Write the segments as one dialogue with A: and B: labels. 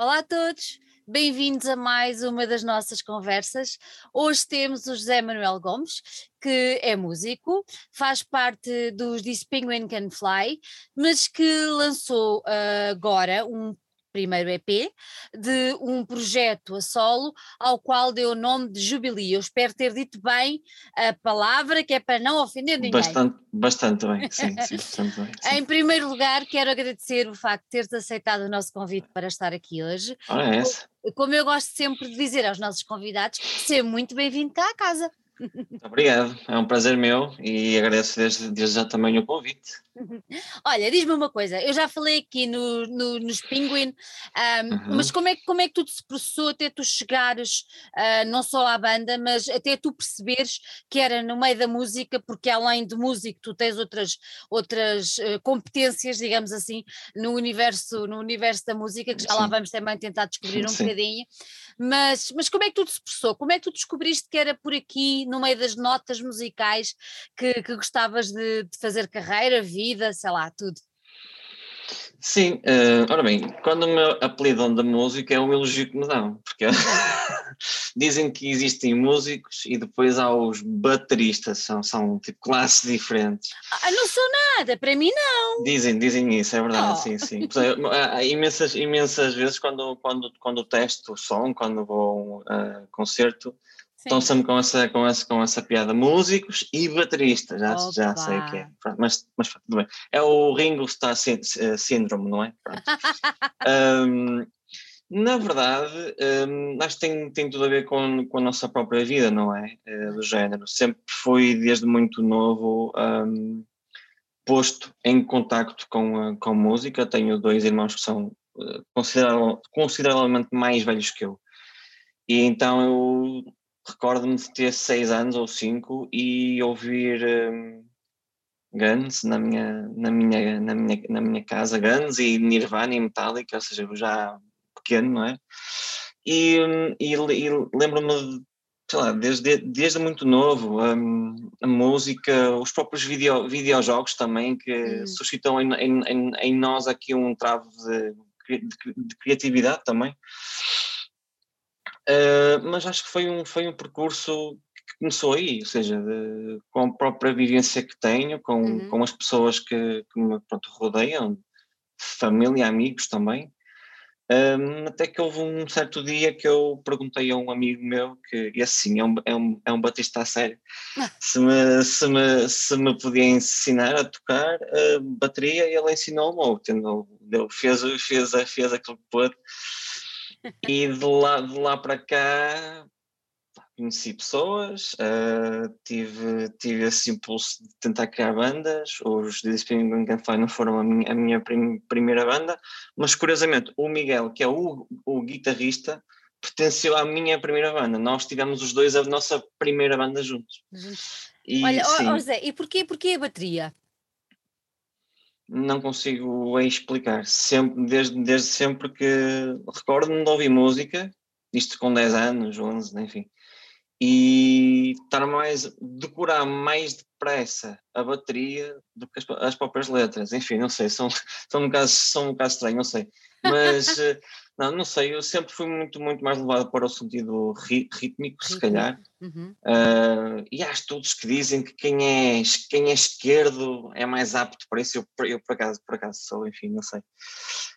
A: Olá a todos, bem-vindos a mais uma das nossas conversas. Hoje temos o José Manuel Gomes, que é músico, faz parte dos This Penguin Can Fly, mas que lançou uh, agora um primeiro EP, de um projeto a solo, ao qual deu o nome de Jubilee. Eu espero ter dito bem a palavra, que é para não ofender ninguém.
B: Bastante, bastante bem, sim, sim, bastante bem. Sim.
A: Em primeiro lugar, quero agradecer o facto de teres aceitado o nosso convite para estar aqui hoje.
B: Ora, é essa.
A: Como eu gosto sempre de dizer aos nossos convidados, seja muito bem-vindo cá à casa.
B: Obrigado, é um prazer meu e agradeço desde, desde já também o convite.
A: Olha, diz-me uma coisa, eu já falei aqui no, no, nos Penguin, um, uhum. mas como é, como é que tudo se processou até tu chegares, uh, não só à banda, mas até tu perceberes que era no meio da música, porque além de músico tu tens outras, outras uh, competências, digamos assim, no universo, no universo da música, que já Sim. lá vamos também tentar descobrir um Sim. bocadinho, mas, mas como é que tudo se processou? Como é que tu descobriste que era por aqui, no meio das notas musicais, que, que gostavas de, de fazer carreira, vida? Vida, sei lá, tudo.
B: Sim, uh, ora bem, quando me apelidam da música é um elogio que me dão, porque dizem que existem músicos e depois há os bateristas, são, são tipo classes diferentes.
A: Ah, não sou nada, para mim não.
B: Dizem, dizem isso, é verdade, oh. sim, sim. Há imensas, imensas vezes quando, quando, quando testo o som, quando vou a uh, concerto, Estão sempre com essa, com, essa, com essa piada. Músicos e bateristas, já, já sei o que é. Mas, mas tudo bem. É o Ringo Starr Syndrome, não é? um, na verdade, um, acho que tem, tem tudo a ver com, com a nossa própria vida, não é? Uh, do género. Sempre fui, desde muito novo, um, posto em contacto com, com música. Tenho dois irmãos que são uh, consideravelmente mais velhos que eu. E então eu recordo-me de ter seis anos ou cinco e ouvir um, Guns na minha, na, minha, na, minha, na minha casa, Guns e Nirvana e Metallica, ou seja, já pequeno, não é? E, hum, e, e lembro-me, sei lá, desde, desde muito novo, um, a música, os próprios video, videojogos também, que hum. suscitam em, em, em, nós aqui um travo de, de, de criatividade também. Uh, mas acho que foi um, foi um percurso que começou aí, ou seja, de, com a própria vivência que tenho, com, uhum. com as pessoas que, que me pronto, rodeiam, família, amigos também. Um, até que houve um certo dia que eu perguntei a um amigo meu, que e assim, é um, é um, é um batista a sério, se, me, se, me, se me podia ensinar a tocar a bateria e ele ensinou-me, ele fez, fez, fez aquilo que pôde e de lá, de lá para cá conheci pessoas, uh, tive, tive esse impulso de tentar criar bandas. Os Spinning Gunfly não foram a minha, a minha prim, primeira banda, mas curiosamente o Miguel, que é o, o guitarrista, pertenceu à minha primeira banda. Nós tivemos os dois a nossa primeira banda juntos.
A: E, Olha, oh, oh Zé, e porquê, porquê a bateria?
B: Não consigo explicar. Sempre, desde, desde sempre que recordo-me de ouvir música, isto com 10 anos, 11, enfim, e estar mais, decorar mais depressa a bateria do que as, as próprias letras. Enfim, não sei, são, são, um, bocado, são um bocado estranho, não sei. Mas eh, não, não sei, eu sempre fui muito, muito mais levado para o sentido ri, rítmico, se calhar. Uhum. Uh, e há estudos que dizem que quem é, quem é esquerdo é mais apto para isso. Eu, eu por, acaso, por acaso sou, enfim, não sei.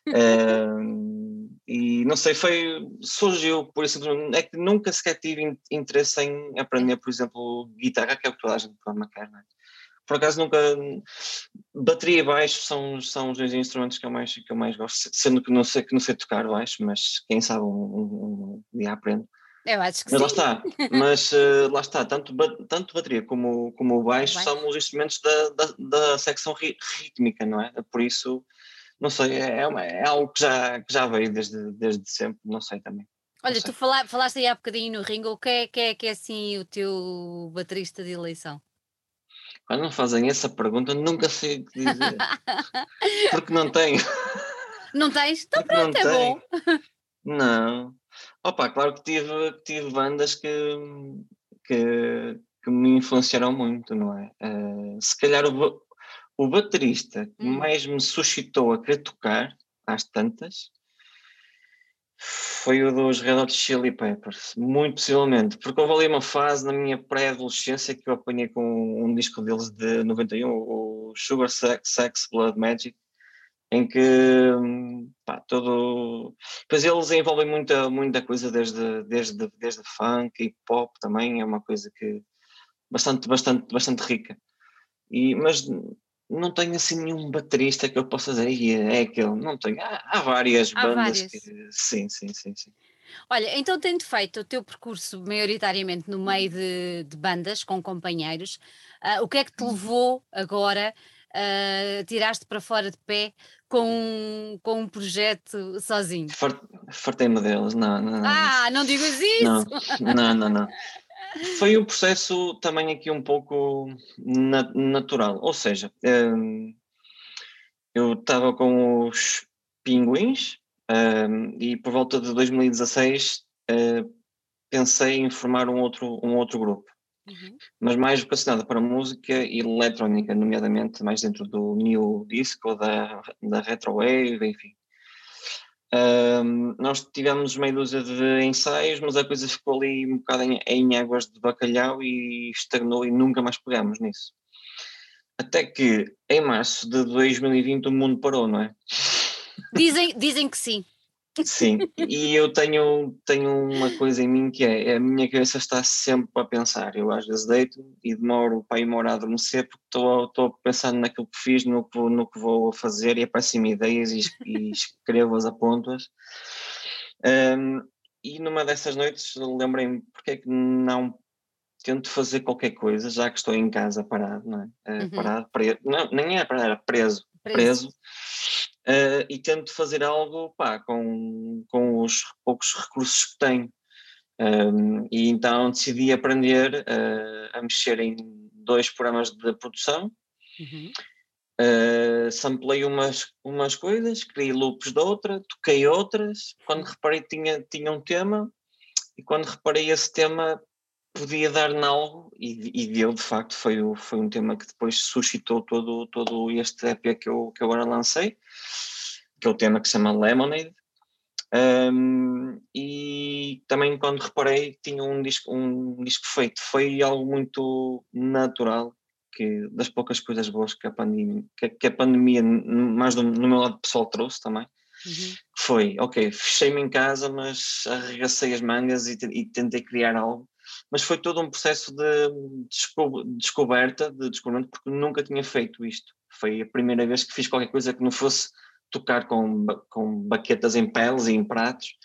B: Uh, e não sei, foi, surgiu por isso. É que nunca sequer tive interesse em aprender, por exemplo, guitarra, que é o que toda a gente programa quer, não é? Por acaso nunca. Bateria e baixo são, são os dois instrumentos que eu, mais, que eu mais gosto, sendo que não sei, que não sei tocar baixo, mas quem sabe um, um, um dia aprendo.
A: Eu acho que
B: mas
A: sim.
B: lá está, mas uh, lá está, tanto, tanto bateria como, como o baixo Bem. são os instrumentos da, da, da secção ri, rítmica, não é? Por isso, não sei, é, é, uma, é, algo que já, que já veio desde, desde sempre, não sei também.
A: Olha, tu fala, falaste aí há bocadinho no Ringo, o que é, que é que é assim o teu baterista de eleição?
B: Quando me fazem essa pergunta, nunca sei o que dizer. Porque não tenho.
A: Não tens? Então Porque pronto, é tenho. bom.
B: Não. Opa, claro que tive, tive bandas que, que, que me influenciaram muito, não é? Uh, se calhar o, o baterista que hum. mais me suscitou a querer tocar, às tantas, Foi o dos Red Hot Chili Peppers, muito possivelmente, porque houve ali uma fase na minha pré-adolescência que eu apanhei com um disco deles de 91, o Sugar Sex, Sex Blood Magic, em que pá, todo. Pois eles envolvem muita, muita coisa, desde, desde, desde funk e pop também, é uma coisa que bastante, bastante, bastante rica. E, mas não tenho assim nenhum baterista que eu possa dizer, é aquele, não tenho. Há, há várias há bandas várias. que. Sim, sim, sim, sim.
A: Olha, então tendo feito o teu percurso maioritariamente no meio de, de bandas, com companheiros, uh, o que é que te uhum. levou agora uh, tiraste para fora de pé com, com um projeto sozinho?
B: Fartei-me deles, não, não.
A: Ah, não digas isso!
B: Não, não, não. não. Foi um processo também aqui um pouco na, natural, ou seja, um, eu estava com os pinguins um, e por volta de 2016 uh, pensei em formar um outro, um outro grupo, uhum. mas mais vocacionado para música e eletrónica, nomeadamente mais dentro do new disco, da, da retrowave, enfim. Um, nós tivemos meia dúzia de ensaios, mas a coisa ficou ali um bocado em, em, águas de bacalhau e estagnou e nunca mais pegamos nisso. Até que em março de 2020 o mundo parou, não é?
A: Dizem, dizem que sim.
B: Sim, e eu tenho, tenho uma coisa em mim que é, a minha cabeça está sempre a pensar. Eu às vezes deito e demoro para ir morar a adormecer porque estou, estou pensando naquilo que fiz, no que, no que vou fazer e aparecem-me ideias e, e escrevo-as a pontas. Um, e numa dessas noites lembrei-me porque é que não tento fazer qualquer coisa, já que estou em casa parado, não é? Uh, uhum. Parado, preso, não, nem é parado, era preso, preso. preso uh, e tento fazer algo pá, com, com os poucos recursos que tenho. Um, e então decidi aprender uh, a mexer em dois programas de produção. Uhum. Uh, samplei umas, umas coisas, criei loops de outra, toquei outras. Quando reparei tinha, tinha um tema, e quando reparei esse tema podia dar em algo, e, e deu de facto, foi, foi um tema que depois suscitou todo, todo este EP que eu, que eu agora lancei que é o tema que se chama Lemonade. Um, e também quando reparei tinha um disco, um disco feito, foi algo muito natural, que das poucas coisas boas que a pandemia, que, que a pandemia mais do, no meu lado pessoal trouxe também, uhum. foi, ok, fechei-me em casa, mas arregacei as mangas e, e, tentei criar algo, mas foi todo um processo de desco, descoberta, de descobrimento, porque nunca tinha feito isto. Foi a primeira vez que fiz qualquer coisa que não fosse tocar com, com baquetas em peles e em pratos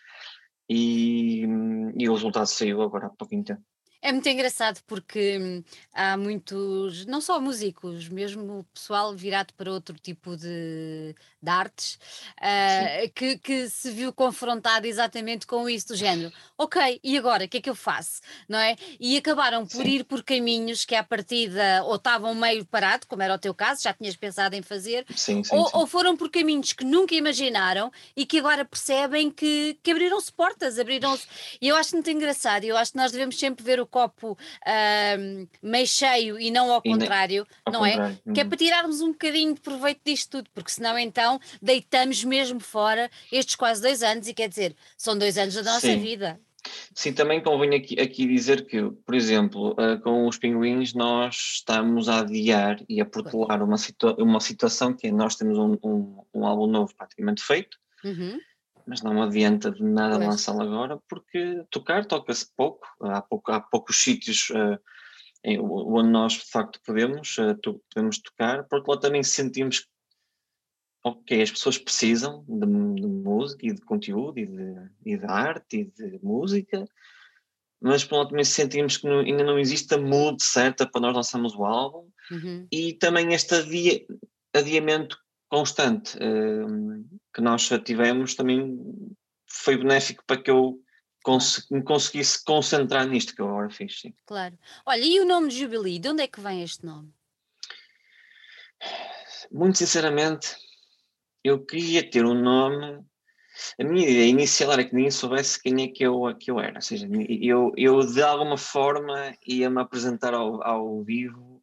B: e, e o resultado saiu agora há pouquinho tempo.
A: É muito engraçado porque hum, há muitos, não só músicos, mesmo pessoal virado para outro tipo de, de artes, uh, que, que se viu confrontado exatamente com isso, do género, ok, e agora, o que é que eu faço? Não é? E acabaram por Sim. ir por caminhos que à partida ou estavam meio parado, como era o teu caso, já tinhas pensado em fazer,
B: sim, sim,
A: ou, ou, foram por caminhos que nunca imaginaram e que agora percebem que, que abriram-se portas, abriram-se. E eu acho muito engraçado, eu acho que nós devemos sempre ver o copo uh, meio cheio e não ao contrário, ao não é? contrário. é? Que é uhum. para tirarmos um bocadinho de proveito disto tudo, porque senão então deitamos mesmo fora estes quase dois anos, e quer dizer, são dois anos da nossa Sim. vida.
B: Sim, também convém aqui, aqui, dizer que, por exemplo, uh, com os pinguins nós estamos a adiar e a protelar uma, situa uma situação que é nós temos um, um, um álbum novo praticamente feito, uhum mas não adianta de nada lançá-lo agora porque tocar toca-se pouco, há, pouco, há poucos sítios uh, em, onde nós de facto podemos, uh, to, podemos tocar, por outro lado também sentimos ok, as pessoas precisam de, de música e de conteúdo e de, e de, arte e de música, mas por outro lado também sentimos que não, ainda não existe a mood certa para nós lançarmos o álbum. Uhum. e também este adia, adiamento constante uh, que nós tivemos também foi benéfico para que eu cons me conseguisse concentrar nisto que eu agora fiz. Sim.
A: Claro. Olha, e o nome de Jubilee, de onde é que vem este nome?
B: Muito sinceramente, eu queria ter um nome. A minha ideia inicial era que ninguém soubesse quem é que eu, que eu era. Ou seja, eu, eu de alguma forma ia-me apresentar ao, ao vivo.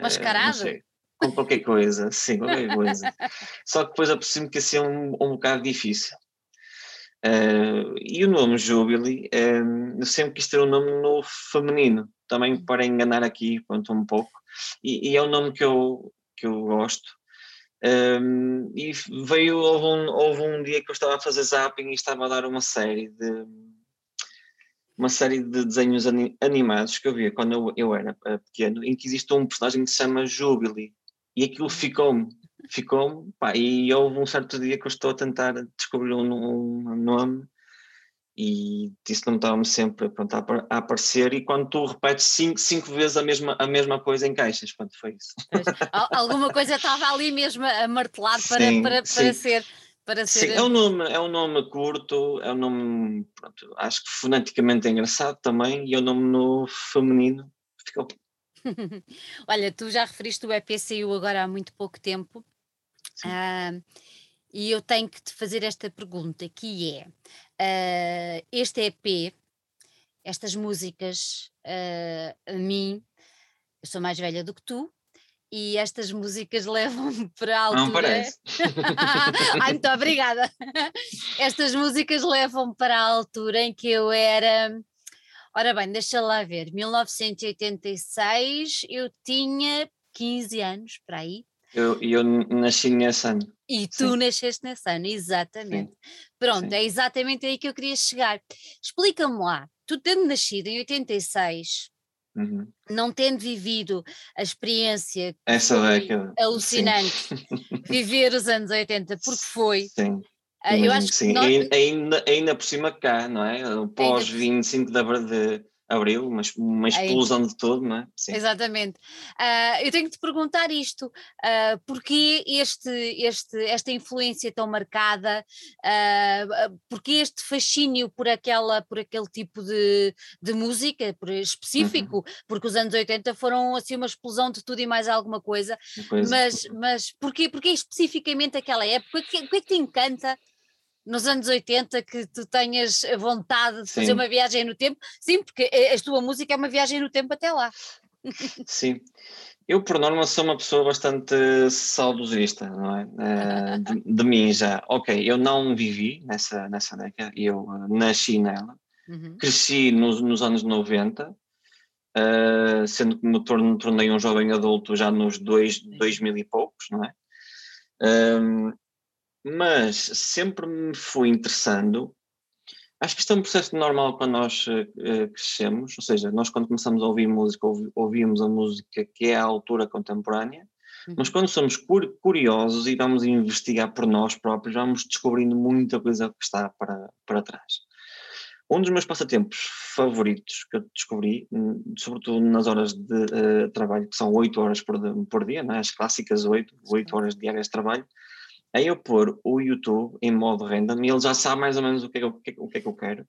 A: Mascarado? Uh,
B: com qualquer coisa, sim, qualquer coisa. Só que depois apercebi-me que ia ser um, um bocado difícil. Uh, e o nome Jubilee, um, eu sempre quis ter um nome no feminino, também para enganar aqui pronto, um pouco, e, e é um nome que eu, que eu gosto. Um, e veio, houve um, houve um dia que eu estava a fazer zapping e estava a dar uma série de uma série de desenhos animados que eu via quando eu, eu era pequeno, em que existe um personagem que se chama Jubilee, e aquilo ficou-me, ficou-me, e houve um certo dia que eu estou a tentar descobrir um, um nome e isso não estava-me sempre pronto, a, a, aparecer e quando tu repetes cinco, cinco vezes a mesma, a mesma coisa em caixas, quando foi isso.
A: Pois, alguma coisa estava ali mesmo a martelar para, sim, para, para ser para ser...
B: Sim, é um nome, é um nome curto, é um nome, pronto, acho que foneticamente é engraçado também, e é um nome no feminino, ficou.
A: Olha, tu já referiste o EP saiu agora há muito pouco tempo, uh, e eu tenho que te fazer esta pergunta, que é, uh, este EP, estas músicas, uh, a mim, eu sou mais velha do que tu, e estas músicas levam-me para a altura.
B: Não parece.
A: Ai, muito obrigada. Estas músicas levam-me para a altura em que eu era. Ora bem, deixa lá ver, 1986 eu tinha 15 anos, para aí.
B: Eu, eu nasci nesse ano.
A: E tu Sim. nasceste nesse ano, exatamente. Sim. Pronto, Sim. é exatamente aí que eu queria chegar. Explica-me lá, tu tendo nascido em 86, Uhum. Não tendo vivido a experiência
B: Essa década
A: alucinante, viver os anos 80, porque foi.
B: Sim. Ah, eu acho sim. que nós... ainda, ainda por cima cá, não é? Pós 25 de, abril, uma, uma explosão de tudo, não é?
A: Sim. Exatamente. Uh, eu tenho que te perguntar isto, uh, porquê este, este, esta influência tão marcada, uh, porquê este fascínio por, aquela, por aquele tipo de, de música por específico, uhum. porque os anos 80 foram assim uma explosão de tudo e mais alguma coisa, pois. mas, mas porquê, porquê especificamente aquela época, o que, o que é que te encanta nos anos 80 que tu tenhas vontade de sim. fazer uma viagem no tempo. Sim, porque a tua música é uma viagem no tempo até lá.
B: Sim. Eu, por norma, sou uma pessoa bastante saudosista, não é? Eh, de, de, mim já. Ok, eu não vivi nessa, nessa década, eu uh, nasci nela, uhum. cresci nos, nos anos 90, uh, eh, sendo que me tornei um jovem adulto já nos dois, dois mil e poucos, não é? Um, mas sempre me foi interessando. Acho que isto é um processo normal quando nós uh, crescemos, ou seja, nós quando começamos a ouvir música, ouvi, ouvimos a música que é a altura contemporânea, uhum. mas quando somos curiosos e vamos investigar por nós próprios, vamos descobrindo muita coisa que está para, para trás. Um dos meus passatempos favoritos que eu descobri, sobretudo nas horas de uh, trabalho, que são 8 horas por, por dia, né? as clássicas 8, 8 horas diárias de trabalho, é eu pôr o YouTube em modo random e ele já sabe mais ou menos o que é que eu, o que é que eu quero.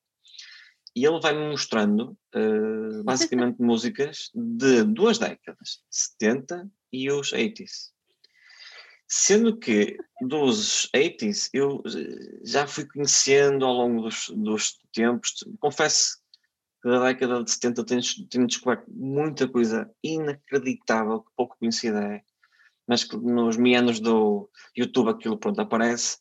B: E ele vai-me mostrando uh, basicamente músicas de duas décadas, 70 e os 80s. Sendo que dos 80s eu já fui conhecendo ao longo dos, dos tempos, confesso que da década de 70 tenho, tenho descoberto muita coisa inacreditável que pouco conhecida é mas que nos meandros do YouTube aquilo pronto aparece.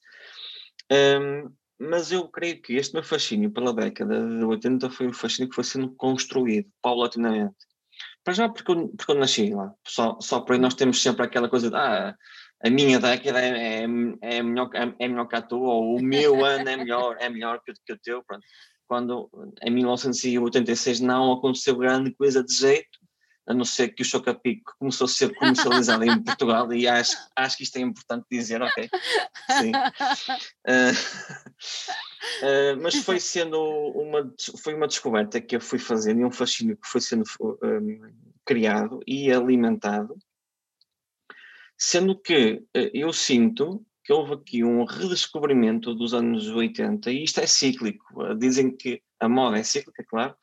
B: Um, mas eu creio que este meu fascínio pela década de 80 foi um fascínio que foi sendo construído paulatinamente. Para já porque eu, porque eu nasci lá, só, só por aí nós temos sempre aquela coisa de ah, a minha década é, é, é, melhor, é, é melhor que a tua, ou o meu ano é melhor, é melhor que, que o teu, pronto. Quando em 1986 não aconteceu grande coisa de jeito, a não ser que o Chocapico começou a ser comercializado em Portugal e acho, acho que isto é importante dizer, ok? Sim. Uh, uh, mas foi sendo uma, foi uma descoberta que eu fui fazendo e um fascínio que foi sendo um, criado e alimentado, sendo que uh, eu sinto que houve aqui um redescobrimento dos anos 80 e isto é cíclico. Dizem que a moda é cíclica, claro,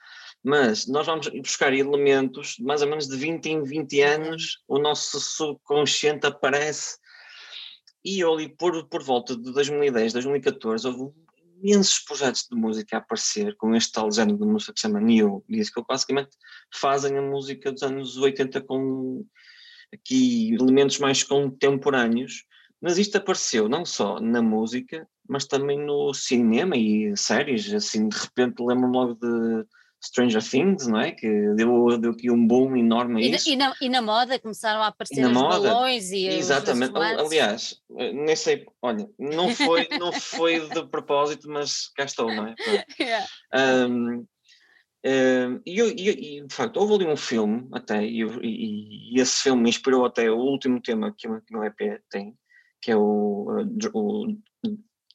B: mas nós vamos buscar elementos mais ou menos de 20 em 20 anos, o nosso subconsciente aparece. E ali, por, por volta de 2010, 2014, houve imensos projetos de música a aparecer com este tal género de música que se chama New Disco, que basicamente fazem a música dos anos 80 com aqui elementos mais contemporâneos, Mas isto apareceu não só na música, mas também no cinema e séries. Assim, de repente lembro-me logo de Stranger Things, não é? Que deu, deu aqui um boom enorme a
A: e
B: isso.
A: Na, e, na, e na moda começaram a aparecer os moda, balões e
B: Exatamente. Os Aliás, nem sei, olha, não foi, não foi de propósito, mas cá estou, não é? yeah. um, um, e, e, e, de facto, houve ali um filme até, e, e, esse filme me inspirou até o último tema que o meu EP tem, que é o, o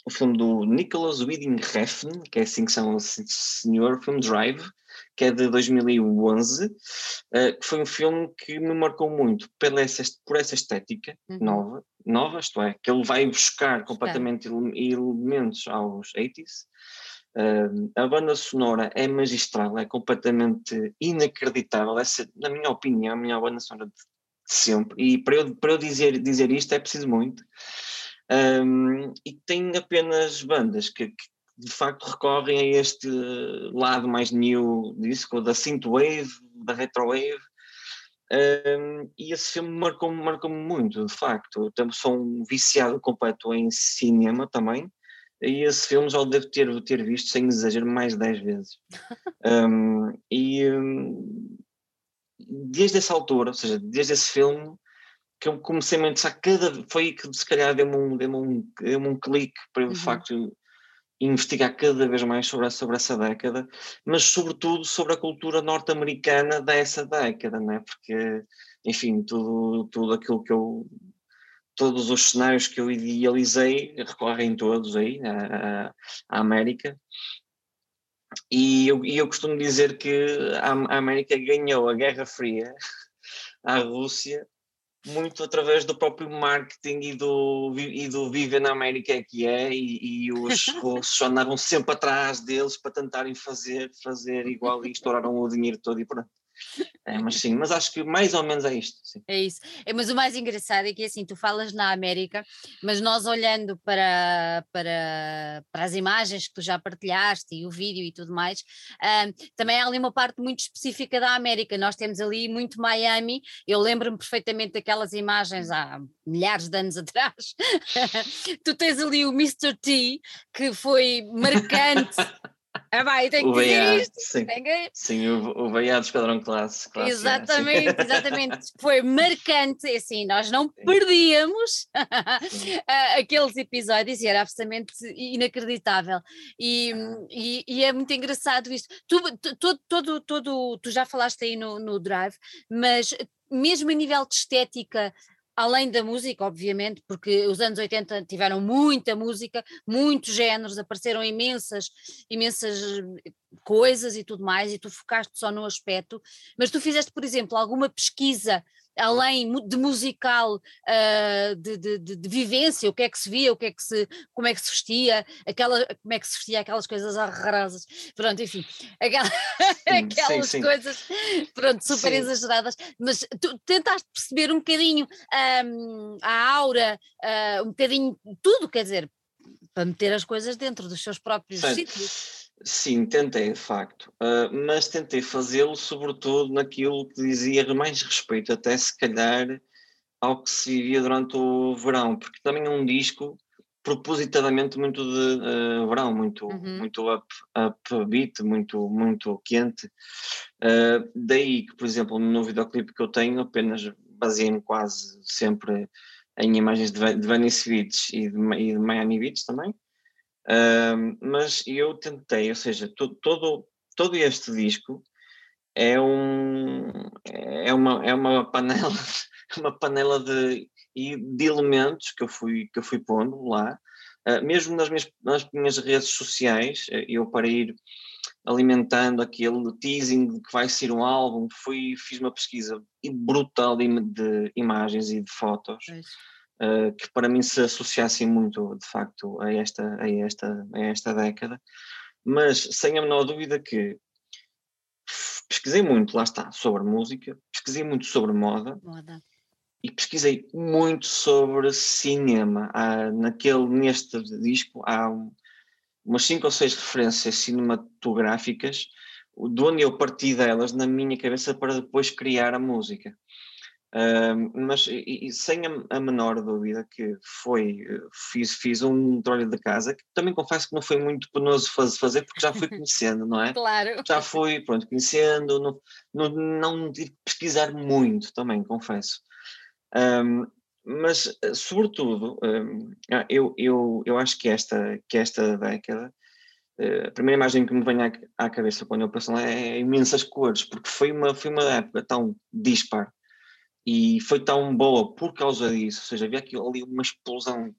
B: o filme do Nicholas Winding Refn, que é assim que são o senhor, o filme Drive, que é de 2011, uh, eh, que foi um filme que me marcou muito pela essa, por essa estética uhum. nova, nova, isto é, que ele vai buscar completamente elementos aos 80s. Uh, eh, a banda sonora é magistral, é completamente inacreditável, essa, na minha opinião, a minha banda sonora de, de sempre. E para eu, para eu dizer, dizer isto é preciso muito. Um, e tem apenas bandas que, que, de facto recorrem a este lado mais new disco, da synthwave, da retrowave, um, e esse filme marcou-me marcou muito, de facto. Eu sou um viciado completo em cinema também, e esse filme já o devo ter, ter visto, sem exagero, mais de 10 vezes. um, e um, desde essa altura, ou seja, desde esse filme, que eu comecei a pensar cada foi que se calhar deu-me um, deu um, deu um clique para eu de uhum. facto investigar cada vez mais sobre, sobre essa década, mas sobretudo sobre a cultura norte-americana dessa década, né? porque enfim, tudo, tudo aquilo que eu todos os cenários que eu idealizei recorrem todos aí à, à América e eu, e eu costumo dizer que a América ganhou a Guerra Fria à Rússia muito através do próprio marketing e do, e do Viver na América que é, e, e os russos andavam sempre atrás deles para tentarem fazer, fazer igual e estouraram o dinheiro todo e pronto. É, mas sim, mas acho que mais ou menos é isto. Sim.
A: É isso. É, mas o mais engraçado é que assim, tu falas na América, mas nós olhando para, para, para as imagens que tu já partilhaste e o vídeo e tudo mais, um, também há ali uma parte muito específica da América. Nós temos ali muito Miami. Eu lembro-me perfeitamente daquelas imagens há milhares de anos atrás. tu tens ali o Mr. T, que foi marcante. Ah, vai, tem que dizer isto.
B: Sim, que... sim o, o VA do Esquadrão Classe. classe
A: exatamente, é, exatamente. Foi marcante, é assim, nós não perdíamos aqueles episódios e era absolutamente inacreditável. E, e, e, é muito engraçado isso. Tu, todo, todo, todo, tu já falaste aí no, no Drive, mas mesmo a nível de estética, além da música, obviamente, porque os anos 80 tiveram muita música, muitos géneros, apareceram imensas, imensas eh, coisas e tudo mais, e tu focaste só no aspecto, mas tu fizeste, por exemplo, alguma pesquisa além de musical, uh, de, de, de, vivência, o que é que se via, o que é que se, como é que se vestia, aquela, como é que se vestia aquelas coisas horrorosas, pronto, enfim, aquela, sim, aquelas sim, sim. coisas, pronto, super exageradas, mas tu tentaste perceber um bocadinho um, a aura, uh, um bocadinho tudo, quer dizer, para meter as coisas dentro dos seus próprios sítios.
B: Sim, tentei, de facto, uh, mas tentei fazê-lo sobretudo naquilo que dizia mais respeito, até se calhar ao que se vivia durante o verão, porque também é um disco propositadamente muito de uh, verão, muito, uhum. muito up, upbeat, muito, muito quente. Uh, daí que, por exemplo, no videoclipe que eu tenho, apenas baseei-me quase sempre em imagens de, de Venice Beach e de, e de Miami Beach também mas eu tentei, ou seja, todo, todo, todo este disco é, um, é, uma, é uma panela, uma panela de, de elementos que eu fui, que eu fui pondo lá, uh, mesmo nas minhas, nas minhas redes sociais, eh, eu para ir alimentando aquele teasing de que vai ser um álbum, fui, fiz uma pesquisa brutal de, de imagens e de fotos. É uh, que para mim se associassem muito, de facto, a esta, a esta, a esta década, mas sem a menor dúvida que pesquisei muito, lá está, sobre música, pesquisei muito sobre moda, moda. e pesquisei muito sobre cinema. Há, naquele, neste disco há um, umas cinco ou seis referências cinematográficas de onde eu parti delas na minha cabeça para depois criar a música. Uh, mas e, e sem a, a, menor dúvida que foi, fiz, fiz um trabalho de casa que também confesso que não foi muito penoso fazer porque já fui conhecendo, não é?
A: Claro.
B: Já fui, pronto, conhecendo, não, não, não tive que pesquisar muito também, confesso. Um, mas, sobretudo, um, eu, eu, eu acho que esta, que esta década a primeira imagem que me vem à, à cabeça quando eu penso lá é imensas cores, porque foi uma, foi uma época tão dispar e foi tão boa por causa disso, ou seja, havia aqui, ali uma explosão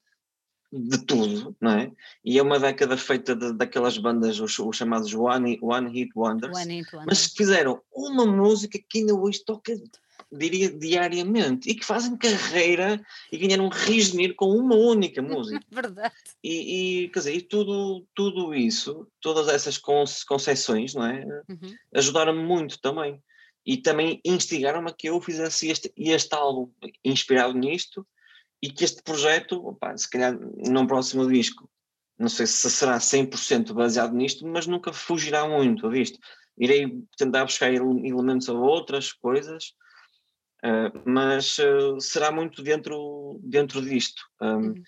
B: de tudo, não é? E é uma década feita de, daquelas bandas, os, os chamados One, One Hit Wonders,
A: One Hit Wonders,
B: mas que fizeram uma música que ainda hoje toca diria diariamente, e que fazem carreira e ganharam um rios com uma única música.
A: Verdade.
B: E, e, quer dizer, e tudo, tudo isso, todas essas concessões, não é? Uhum. Ajudaram-me muito também. E também instigaram-me a que eu fizesse este, este álbum inspirado nisto e que este projeto, opa, se calhar num próximo disco, não sei se será 100% baseado nisto, mas nunca fugirá muito disto. Irei tentar buscar elementos a outras coisas, Uh, mas uh, será muito dentro, dentro disto. Um, uhum.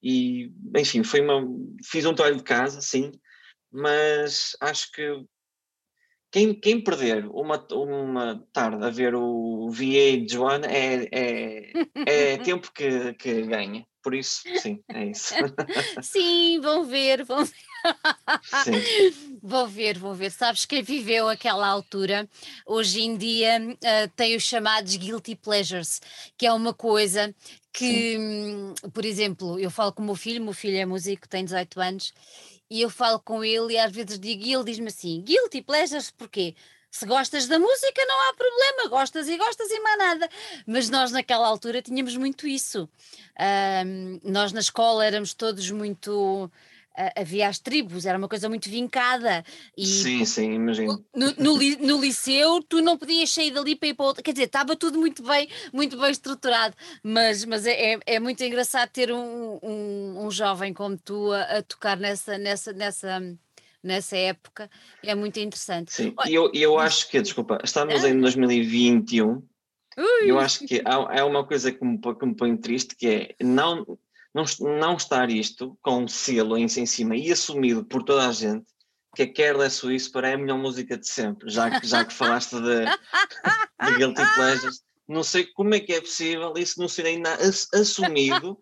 B: E, enfim, foi uma, fiz um trabalho de casa, sim, mas acho que quem, quem perder uma, uma tarde a ver o VA de Joana é, é, é tempo que, que ganha. Por isso, sim, é isso.
A: sim, vão ver, vão ver. Sim. Vou ver, vou ver. Sabes, quem viveu aquela altura, hoje em dia uh, tem os chamados guilty pleasures, que é uma coisa que, hum, por exemplo, eu falo com o meu filho, meu filho é músico, tem 18 anos, e eu falo com ele e às vezes digo, e ele diz-me assim: guilty pleasures, porquê? Se gostas da música, não há problema, gostas e gostas e mais nada. Mas nós, naquela altura, tínhamos muito isso. Um, nós, na escola, éramos todos muito havia as tribos, era uma coisa muito vincada.
B: E sim, sim, imagino.
A: No, no, no, liceu tu não podias sair dali para ir para outro, quer dizer, estava tudo muito bem, muito bem estruturado, mas, mas é, é, é muito engraçado ter um, um, um jovem como tu a, a, tocar nessa, nessa, nessa, nessa época, é muito interessante.
B: Sim, e eu, eu acho que, desculpa, estamos em 2021, Ui. eu acho que há, há uma coisa que me, que me põe triste, que é não não, não estar isto com um selo em, cima e assumido por toda a gente que a Careless Whisper é a melhor música de sempre, já que, já que falaste de, de Guilty Pleasures, não sei como é que é possível isso não ser ainda assumido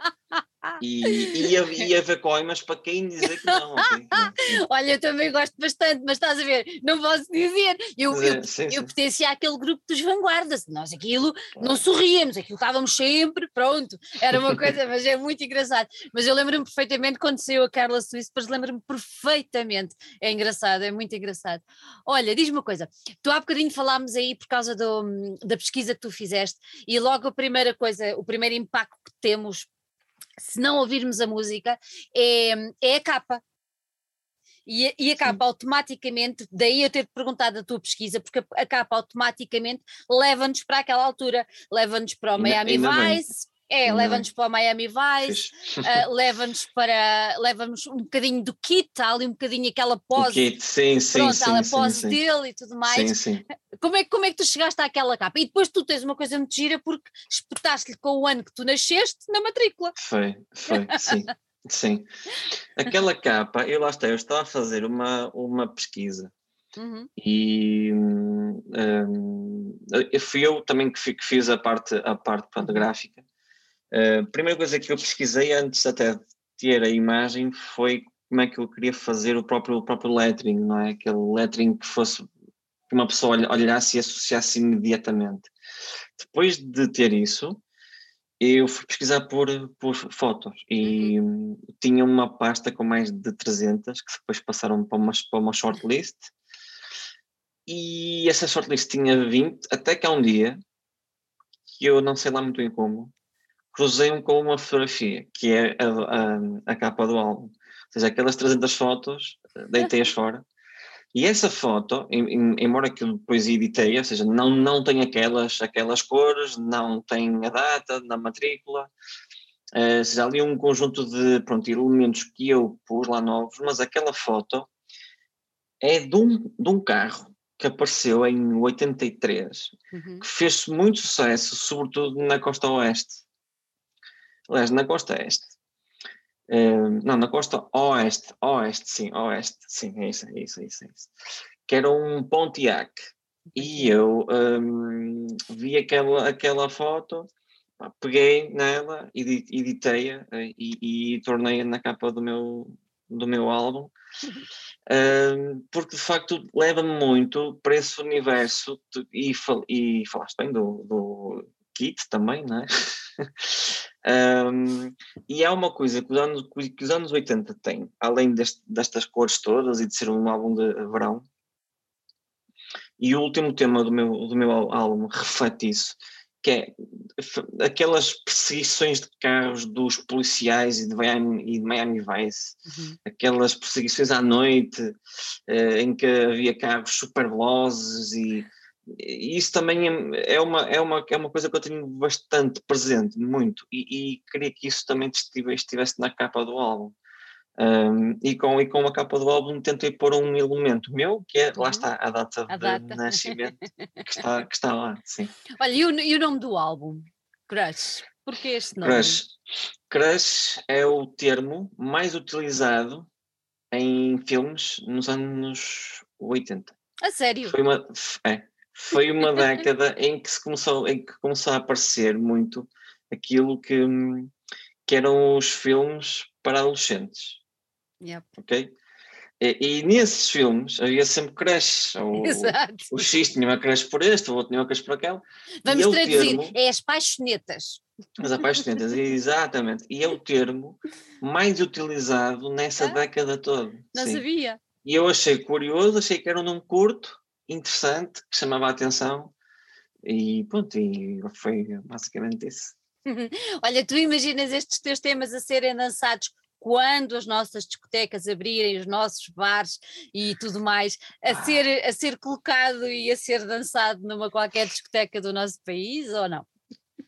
B: e, e, e haver coimas para quem dizer que não?
A: Olha, eu também gosto bastante, mas estás a ver, não posso dizer. Eu, eu, sim, eu pertencia àquele grupo dos vanguardas, nós aquilo não sorríamos, aquilo estávamos sempre, pronto, era uma coisa, mas é muito engraçado. Mas eu lembro-me perfeitamente quando saiu a Carla Suíça, depois lembro-me perfeitamente. É engraçado, é muito engraçado. Olha, diz-me uma coisa, tu há bocadinho falámos aí por causa do, da pesquisa que tu fizeste, e logo a primeira coisa, o primeiro impacto que temos se não ouvirmos a música, é, é a capa. E, e a capa Sim. automaticamente, daí eu ter perguntado a tua pesquisa, porque a, a capa automaticamente leva-nos para aquela altura, leva-nos para o Miami Vice, é, leva-nos para Miami Vice, uh, leva-nos para. leva-nos um bocadinho do kit, há ali um bocadinho aquela pose.
B: Kit, sim, sim.
A: Pronto,
B: sim, a
A: pose
B: sim,
A: dele e tudo mais. Sim, sim. Como é, como é que tu chegaste àquela capa? E depois tu tens uma coisa muito gira porque espetaste-lhe com o ano que tu nasceste na matrícula.
B: Foi, foi, sim. sim. Aquela capa, eu lá está, eu estava a fazer uma, uma pesquisa. Uhum. E um, fui eu também que, fiz a parte, a parte pronto, gráfica a primeira coisa que eu pesquisei antes até de ter a imagem foi como é que eu queria fazer o próprio, o próprio lettering, não é? Aquele lettering que fosse que uma pessoa olhasse e associasse imediatamente. Depois de ter isso, eu fui pesquisar por, por fotos e uhum. tinha uma pasta com mais de 300 que depois passaram para uma, para uma shortlist e essa shortlist tinha 20 até que há um dia que eu não sei lá muito bem como cruzei-me com uma fotografia, que é a, a, a, capa do álbum. Ou seja, aquelas 300 fotos, deitei-as fora. E essa foto, em, em, embora que eu depois editei, ou seja, não, não tem aquelas, aquelas cores, não tem a data na matrícula, uh, ou seja, ali um conjunto de pronto, elementos que eu pus lá novos, mas aquela foto é de um, de um carro que apareceu em 83, uhum. que fez muito sucesso, sobretudo na costa oeste. Aliás, na costa este. Uh, não, na costa oeste, oeste, sim, oeste, sim, é isso, é isso, é isso. É isso. Que era um Pontiac. E eu um, vi aquela, aquela foto, peguei nela, editei-a eh, e, e tornei-a na capa do meu, do meu álbum. Uh, porque de facto leva-me muito para esse universo e, e falaste bem do, do Kit também, não é? um, e é uma coisa que os, anos, que os anos 80 têm, além deste, destas cores todas e de ser um álbum de verão. E o último tema do meu, do meu álbum reflete isso, que é aquelas perseguições de carros dos policiais e de Miami, e de Miami Vice, uhum. aquelas perseguições à noite uh, em que havia carros super velozes e isso também é, é uma, é, uma, é uma coisa que eu tenho bastante presente, muito, e, e queria que isso também estivesse, na capa do álbum. Um, e, com, e com a capa do álbum tentei pôr um elemento meu, que é, uhum. lá está, a data a de data. nascimento, que está, que está lá, sim.
A: Olha, e o, e o nome do álbum? Crush. Porquê este nome?
B: Crush. Crush é o termo mais utilizado em filmes nos anos 80.
A: A sério?
B: Foi uma, é, foi uma década em que se começou, em que começou a aparecer muito aquilo que, que eram os filmes para adolescentes.
A: Yep.
B: Ok? E, e, nesses filmes havia sempre creches. O, Exato. o X tinha uma creche por este, o outro tinha uma creche por aquela.
A: Vamos traduzir, termo, é as paixonetas.
B: As apaixonetas, exatamente. E é o termo mais utilizado nessa ah, década toda.
A: Não sim. sabia.
B: E eu achei curioso, achei que era um nome curto, interessante, que chamava a atenção. E pronto, e foi basicamente isso.
A: Olha, tu imaginas estes teus temas a serem dançados quando as nossas discotecas abrirem, os nossos bares e tudo mais, a ah. ser, a ser colocado e a ser dançado numa qualquer discoteca do nosso país ou não?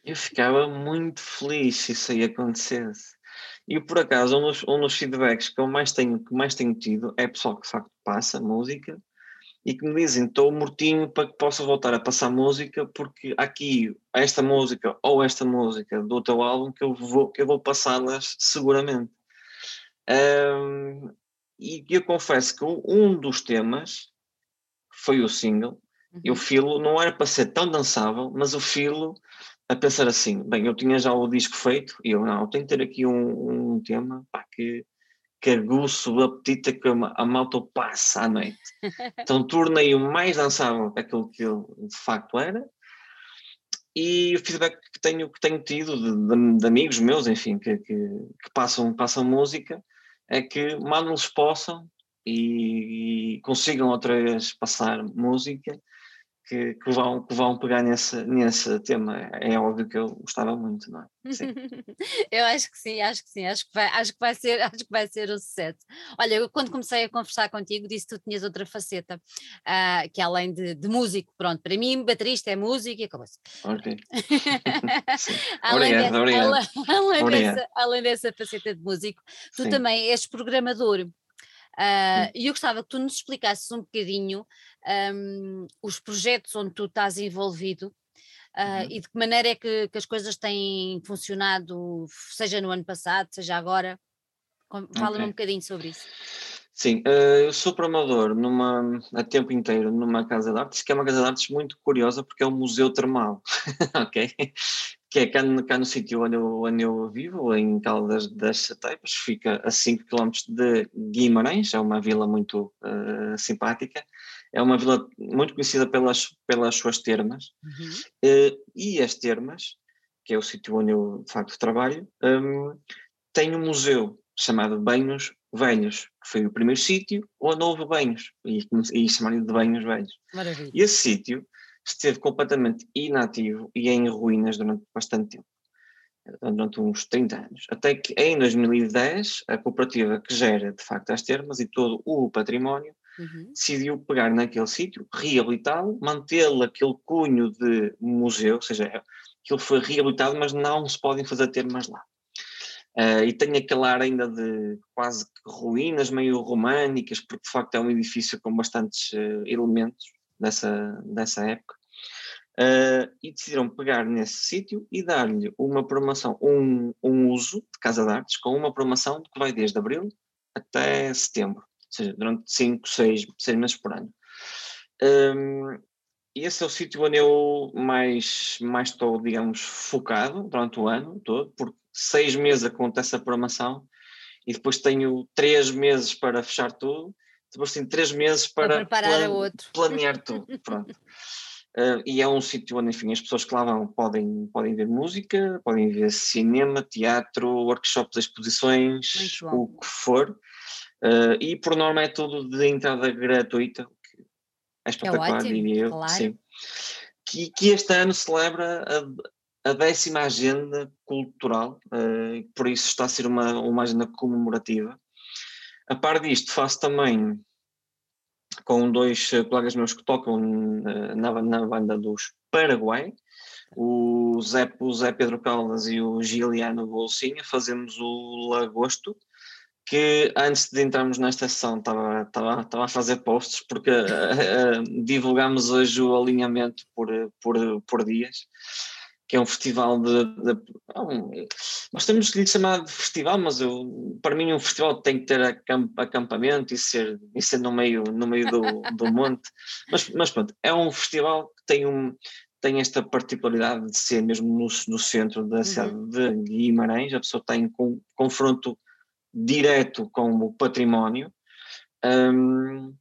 B: Eu ficava muito feliz se isso aí acontecesse. E por acaso, um dos, um dos feedbacks que eu mais tenho, que mais tenho tido é pessoal que de facto passa música e que me dizem estou mortinho para que possa voltar a passar música porque aqui esta música ou esta música do teu álbum que eu vou, que eu vou passá-las seguramente. Um, e eu confesso que um dos temas foi o single uhum. e o uhum. filo não era para ser tão dançável, mas o filo a pensar assim, bem, eu tinha já o disco feito e eu não, eu tenho que ter aqui um, um tema pá, que que aguço o apetite que a malta passa à noite. Então tornei-o mais dançável aquilo que ele de facto era. E o feedback que tenho, que tenho tido de, de, de amigos meus, enfim, que, que, que, passam, passam música, é que mal eles possam e, e consigam outra vez passar música que, que, vão, que vão pegar nesse, nesse tema. É óbvio que eu gostava muito, não é? Sim.
A: eu acho que sim, acho que sim, acho que vai, acho que vai, ser, acho que vai ser um sucesso. Olha, eu, quando comecei a conversar contigo, disse que tu tinhas outra faceta, uh, que além de, de, músico, pronto, para mim, baterista é música e acabou-se.
B: Ok.
A: além, obrigado, dessa, obrigado. Além, obrigado. Dessa, além dessa faceta de músico, tu sim. também és programador. Uh, e eu gostava que tu nos explicasses um bocadinho um, os projetos onde tu estás envolvido uh, uhum. e de que maneira é que, que, as coisas têm funcionado, seja no ano passado, seja agora. Fala-me okay. um bocadinho sobre isso.
B: Sim, uh, eu sou programador numa, a tempo inteiro numa casa de artes, que é uma casa de artes muito curiosa porque é um museu termal, ok? Que é cá no, cá no sítio onde eu, onde eu vivo, em Caldas das Chateipas, fica a 5 km de Guimarães, é uma vila muito uh, simpática, é uma vila muito conhecida pelas, pelas suas termas, uhum. uh, e as termas, que é o sítio onde eu de facto trabalho, um, tem um museu chamado Banhos Velhos, que foi o primeiro sítio onde houve banhos, e, e chamaram de Banhos Velhos.
A: Maravilha.
B: E esse sítio esteve completamente inativo e em ruínas durante bastante tempo durante uns 30 anos, até que em 2010 a cooperativa que gera de facto as termas e todo o património uhum. decidiu pegar naquele sítio, reabilitá-lo, mantê-lo aquele cunho de museu, ou seja, aquilo foi reabilitado, mas não se podem fazer termas lá. Uh, e tem aquele ar ainda de quase ruínas meio românicas, porque de facto é um edifício com bastantes uh, elementos dessa, dessa época. Uh, e decidiram pegar nesse sítio e dar-lhe uma programação, um, um uso de Casa de Artes com uma programação que vai desde abril até setembro, ou seja, durante 5, 6, 6 meses por ano. Um, e esse é o sítio onde eu mais, mais estou, digamos, focado durante o ano todo, porque seis meses acontece a programação e depois tenho três meses para fechar tudo, depois tenho três meses para,
A: para plan
B: planear tudo. Pronto. Uh, e é um sítio onde, enfim, as pessoas que lá vão podem, podem ver música, podem ver cinema, teatro, workshops, exposições, o que for. Uh, e por norma é tudo de entrada gratuita, o que é espetacular, é ótimo, diria eu. Claro. Sim. Que, que este ano celebra a, a décima agenda cultural, uh, por isso está a ser uma, uma agenda comemorativa. A par disto, faço também com dois eh, colegas meus que tocam eh, na, na banda dos Paraguai, o Zé, o Zé Pedro Caldas e o Giliano Bolsinha, fazemos o Lagosto, que antes de entrarmos nesta sessão estava, estava, estava a fazer posts, porque uh, uh, divulgamos hoje o alinhamento por, por, por dias que é um festival de. de é nós temos que lhe chamar de festival, mas eu, para mim um festival tem que ter acamp, acampamento e ser, e ser no meio, no meio do, do monte. Mas, mas pronto, é um festival que tem, um, tem esta particularidade de ser mesmo no, no centro da uhum. cidade de Guimarães, a pessoa tem confronto direto com o património. Um,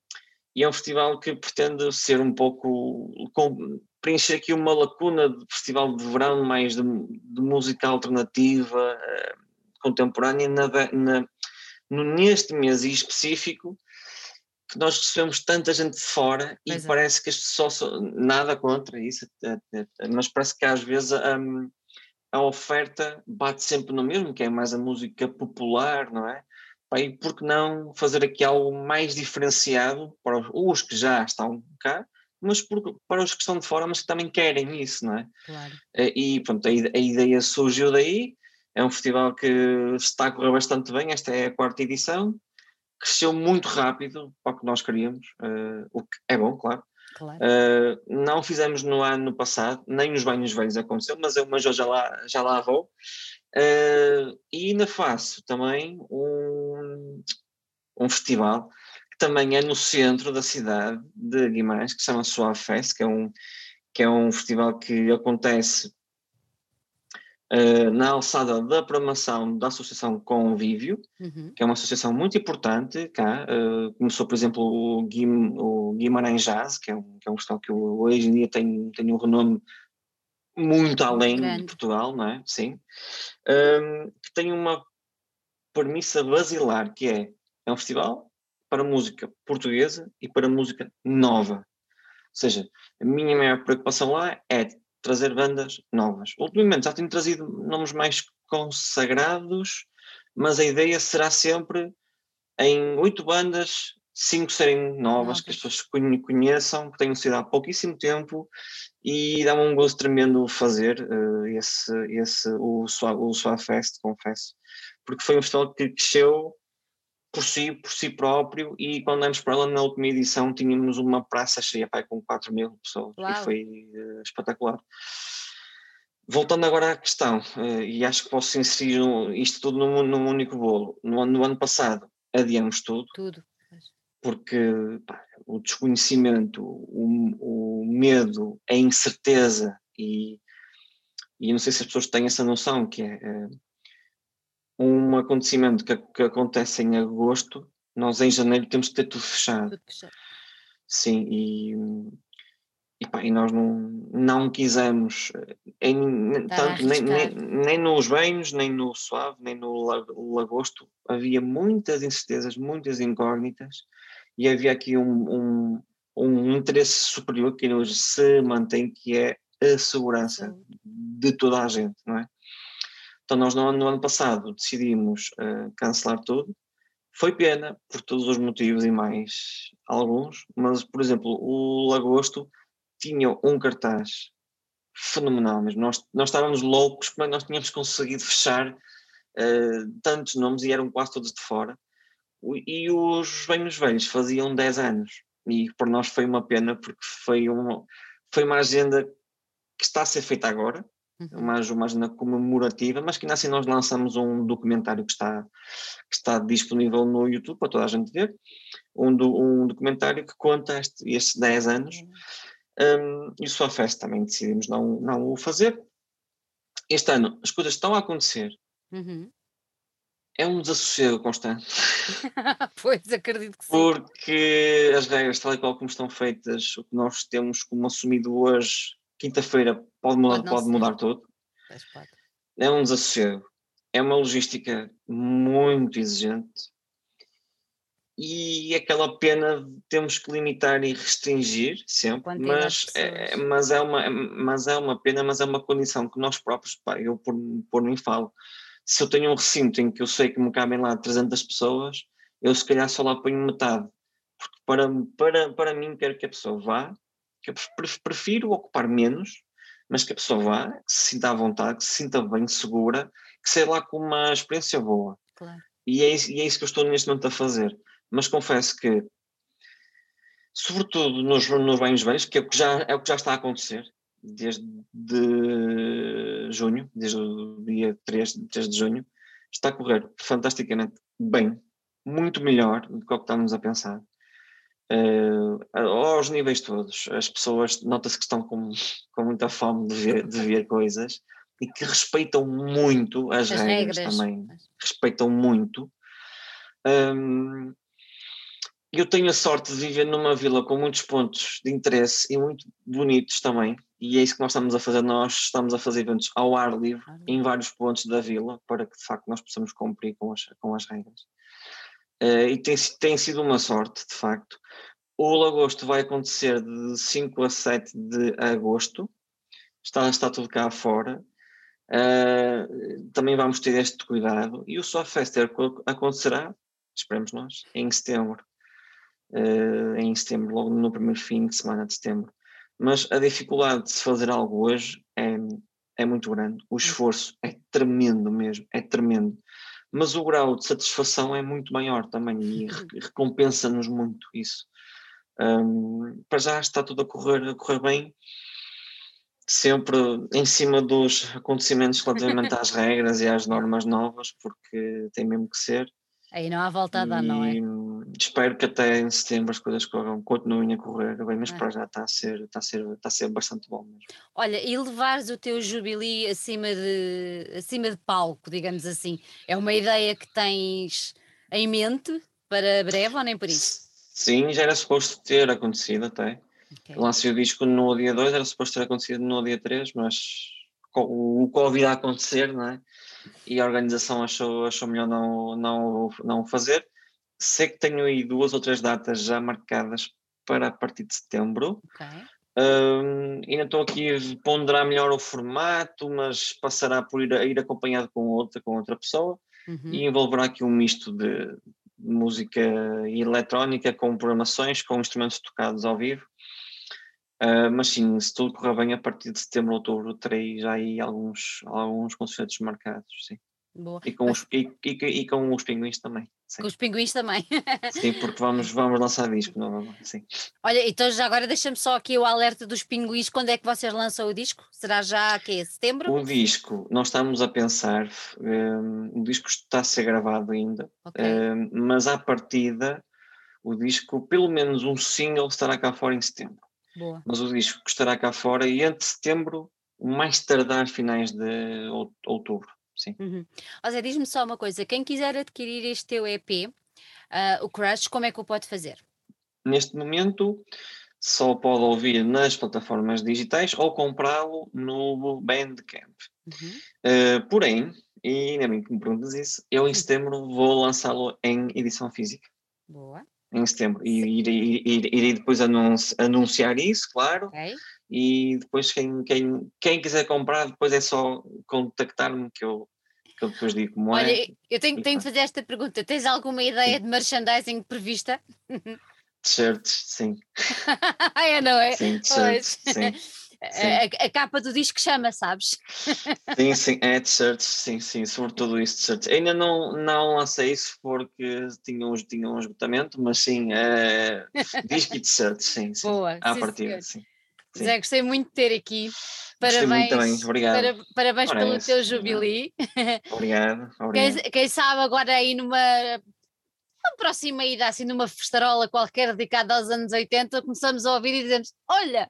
B: e é um festival que pretende ser um pouco com, preencher aqui uma lacuna de festival de verão mais de, de música alternativa uh, contemporânea na, na, neste mês específico que nós recebemos tanta gente de fora pois e é. parece que as pessoas nada contra isso, mas parece que às vezes um, a oferta bate sempre no mesmo, que é mais a música popular, não é? E por que não fazer aqui algo mais diferenciado para os que já estão cá, mas por, para os que estão de fora, mas que também querem isso, não é? Claro. Eh, e pronto, a, a ideia surgiu daí, é um festival que está a correr bastante bem, esta é a quarta edição, cresceu muito rápido para o que nós queríamos, uh, o que é bom, claro. Claro. Uh, não fizemos no ano passado, nem nos banhos velhos aconteceu, mas eu mas já lá, já lá vou. Uh, e ainda faço também um, um festival que também é no centro da cidade de Guimarães, que se chama Suave Fest, que é um, que é um festival que acontece uh, na alçada da programação da Associação Convívio, uhum. que é uma associação muito importante cá. Uh, começou, por exemplo, o, Guim, o Guimarães Jazz, que é um, que é um festival que hoje em dia tem, tem um renome muito além Grande. de Portugal, não é? Sim. Um, que tem uma premissa basilar, que é, é um festival para música portuguesa e para música nova. Ou seja, a minha maior preocupação lá é trazer bandas novas. Ultimamente já tenho trazido nomes mais consagrados, mas a ideia será sempre em oito bandas, cinco serem novas, que as pessoas conheçam, que tenham sido há pouquíssimo tempo e dá-me um gosto tremendo fazer uh, esse, esse, o, o Suave Fest, confesso, porque foi um festival que cresceu por si, por si próprio, e quando andamos para lá na última edição tínhamos uma praça cheia pai, com 4 mil pessoas, Uau. e foi uh, espetacular. Voltando agora à questão, uh, e acho que posso inserir isto tudo num, num único bolo. No, no, ano passado adiamos tudo,
A: tudo.
B: porque pá, o desconhecimento, o, o, medo, a incerteza, e, e não sei se as pessoas têm essa noção, que é, é um acontecimento que, que, acontece em agosto, nós em janeiro temos que ter tudo fechado. Tudo fechado. Sim, e, e, pá, e, nós não, não quisemos, em, tanto, nem, nem, nem, nos banhos, nem no suave, nem no lagosto, havia muitas incertezas, muitas incógnitas, e havia aqui um, um, um interesse superior que hoje se mantém, que é a segurança Sim. de toda a gente, não é? Então, nós no, no ano passado decidimos uh, cancelar tudo. Foi pena, por todos os motivos e mais alguns, mas, por exemplo, o Lagosto tinha um cartaz fenomenal mesmo. Nós, nós estávamos loucos porque nós tínhamos conseguido fechar uh, tantos nomes e eram quase todos de fora. E os Banhos Velhos faziam 10 anos. e por nós foi uma pena porque foi uma, foi uma agenda que está a ser feita agora, uhum. uma, uma agenda comemorativa, mas que ainda assim nós lançamos um documentário que está, que está disponível no YouTube para toda a gente ver, um, do, um documentário que conta este, estes 10 anos, uhum. um, e o Sua Fest também decidimos não, não o fazer. Este ano as coisas estão a acontecer, uhum é um desassossego constante.
A: pois, acredito que sim.
B: Porque as regras, tal e qual como estão feitas, o que nós temos como assumido hoje, quinta-feira, pode mudar, pode, pode mudar tudo. É um desassossego. É uma logística muito exigente. E aquela pena temos que limitar e restringir sempre, mas é, mas, é uma, mas é uma pena, mas é uma condição que nós próprios, pá, eu por, por mim falo, se eu tenho um recinto em que eu sei que me cabem lá 300 pessoas, eu se calhar só lá ponho metade. Porque para, para, para mim quero que a pessoa vá, que eu prefiro ocupar menos, mas que a pessoa vá, que se sinta à vontade, que se sinta bem, segura, que seja lá com uma experiência boa. Claro. E, é isso, e é isso que eu estou neste momento a fazer. Mas confesso que, sobretudo nos, nos banhos velhos, que é o que já, é o que já está a acontecer, desde de junho, desde o dia 3, 3 de junho, está a correr fantasticamente bem, muito melhor do que o que estávamos a pensar. Uh, aos níveis todos, as pessoas nota-se que estão com, com muita fome de ver, de ver coisas e que respeitam muito as, as regras, regras, também, respeitam muito. Eu tenho a sorte de viver numa vila com muitos pontos de interesse e muito bonitos também, e é isso que nós estamos a fazer. Nós estamos a fazer eventos ao ar livre em vários pontos da vila para que de facto nós possamos cumprir com as, com as regras. Uh, e tem, tem sido uma sorte, de facto. O Lagosto vai acontecer de 5 a 7 de agosto, está, está tudo cá fora. Uh, também vamos ter este cuidado. E o Soft Fester acontecerá, esperemos nós, em setembro. Uh, em setembro, logo no primeiro fim de semana de setembro mas a dificuldade de se fazer algo hoje é, é muito grande. O esforço é tremendo mesmo, é tremendo. Mas o grau de satisfação é muito maior também e recompensa-nos muito isso. Um, para já está tudo a correr, a correr bem, sempre em cima dos acontecimentos relativamente às regras e às normas novas, porque tem mesmo que ser.
A: Aí não há volta a dar, não é?
B: Espero que até em setembro as coisas corram, continuem a correr bem, mas é. para já está a, ser, está, a ser, está a ser bastante bom mesmo.
A: Olha, e levares o teu jubilee acima de, acima de palco, digamos assim, é uma ideia que tens em mente para breve ou nem por isso?
B: Sim, já era suposto ter acontecido até. Okay. Lancei o disco no dia 2, era suposto ter acontecido no dia 3, mas o Covid a acontecer, não é? e a organização achou, achou melhor não, não, não fazer. Sei que tenho aí duas ou três datas já marcadas para a partir de setembro. Okay. Um, ainda estou aqui a ponderar melhor o formato, mas passará por ir, ir acompanhado com outra, com outra pessoa uhum. e envolverá aqui um misto de música eletrónica com programações, com instrumentos tocados ao vivo Uh, mas sim, se tudo correr bem, a partir de setembro, outubro, terei já aí alguns, alguns concertos marcados, sim. Boa. E, com os, e, e, e, com os pinguins também. Sim.
A: Com os pinguins também.
B: sim, porque vamos, vamos lançar disco novamente, sim.
A: Olha, então já agora deixa-me só aqui o alerta dos pinguins. Quando é que vocês lançam o disco? Será já que setembro?
B: O disco, nós estamos a pensar, um, o disco está a ser gravado ainda, okay. um, mas à partida, o disco, pelo menos um single, estará cá fora em setembro. Boa. Mas o disco estará cá fora e entre setembro, mais tardar finais de outubro. Sim.
A: Uhum. Zé, diz-me só uma coisa: quem quiser adquirir este teu EP, uh, ah, o Crush, como é que o pode fazer?
B: Neste momento, só pode ouvir nas plataformas digitais ou comprá-lo no Bandcamp. Uhum. Uh, porém, e ainda bem que me perguntas isso, eu em setembro vou lançá-lo em edição física. Boa em setembro. E irei, irei depois anunciar isso, claro. Okay. E depois quem, quem, quem quiser comprar, depois é só contactar-me que eu, que eu depois digo como
A: Olha, é. Olha, eu tenho, tenho que fazer esta pergunta. Tens alguma ideia de merchandising prevista?
B: T-shirts, sim.
A: é, não é?
B: Sim, t-shirts, sim.
A: a, a, capa do disco chama, sabes?
B: Sim, sim, é t-shirts, sim, sim, sobretudo isso t-shirts. Ainda não, não lancei isso porque tinha um, tinha um esgotamento, mas sim, é, disco e t-shirts, sim, sim. Boa, à sim, partida, sim.
A: Sim. Zé, gostei muito de ter aqui. Parabéns,
B: também, obrigado. Para,
A: parabéns Ora, pelo é teu jubilee.
B: Obrigado, obrigado.
A: Quem, quem sabe agora aí numa uma próxima ida, assim, numa festarola qualquer dedicada aos anos 80, começamos a ouvir e dizemos: Olha,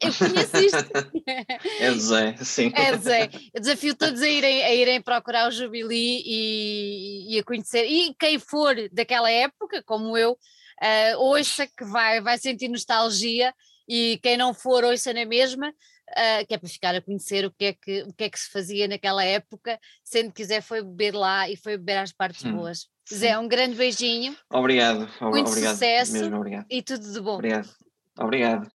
A: eu conheço isto.
B: é Zé, sim.
A: É Zé. Eu desafio todos a irem, a irem procurar o Jubilee e, e a conhecer. E quem for daquela época, como eu, uh, ouça que vai, vai sentir nostalgia e quem não for, ouça na mesma. Uh, que é para ficar a conhecer o que, é que, o que é que se fazia naquela época, sendo que quiser foi beber lá e foi beber às partes hum. boas. Zé, um grande beijinho.
B: Obrigado.
A: Muito
B: obrigado.
A: sucesso
B: Mesmo, obrigado.
A: e tudo de bom.
B: Obrigado. Obrigado.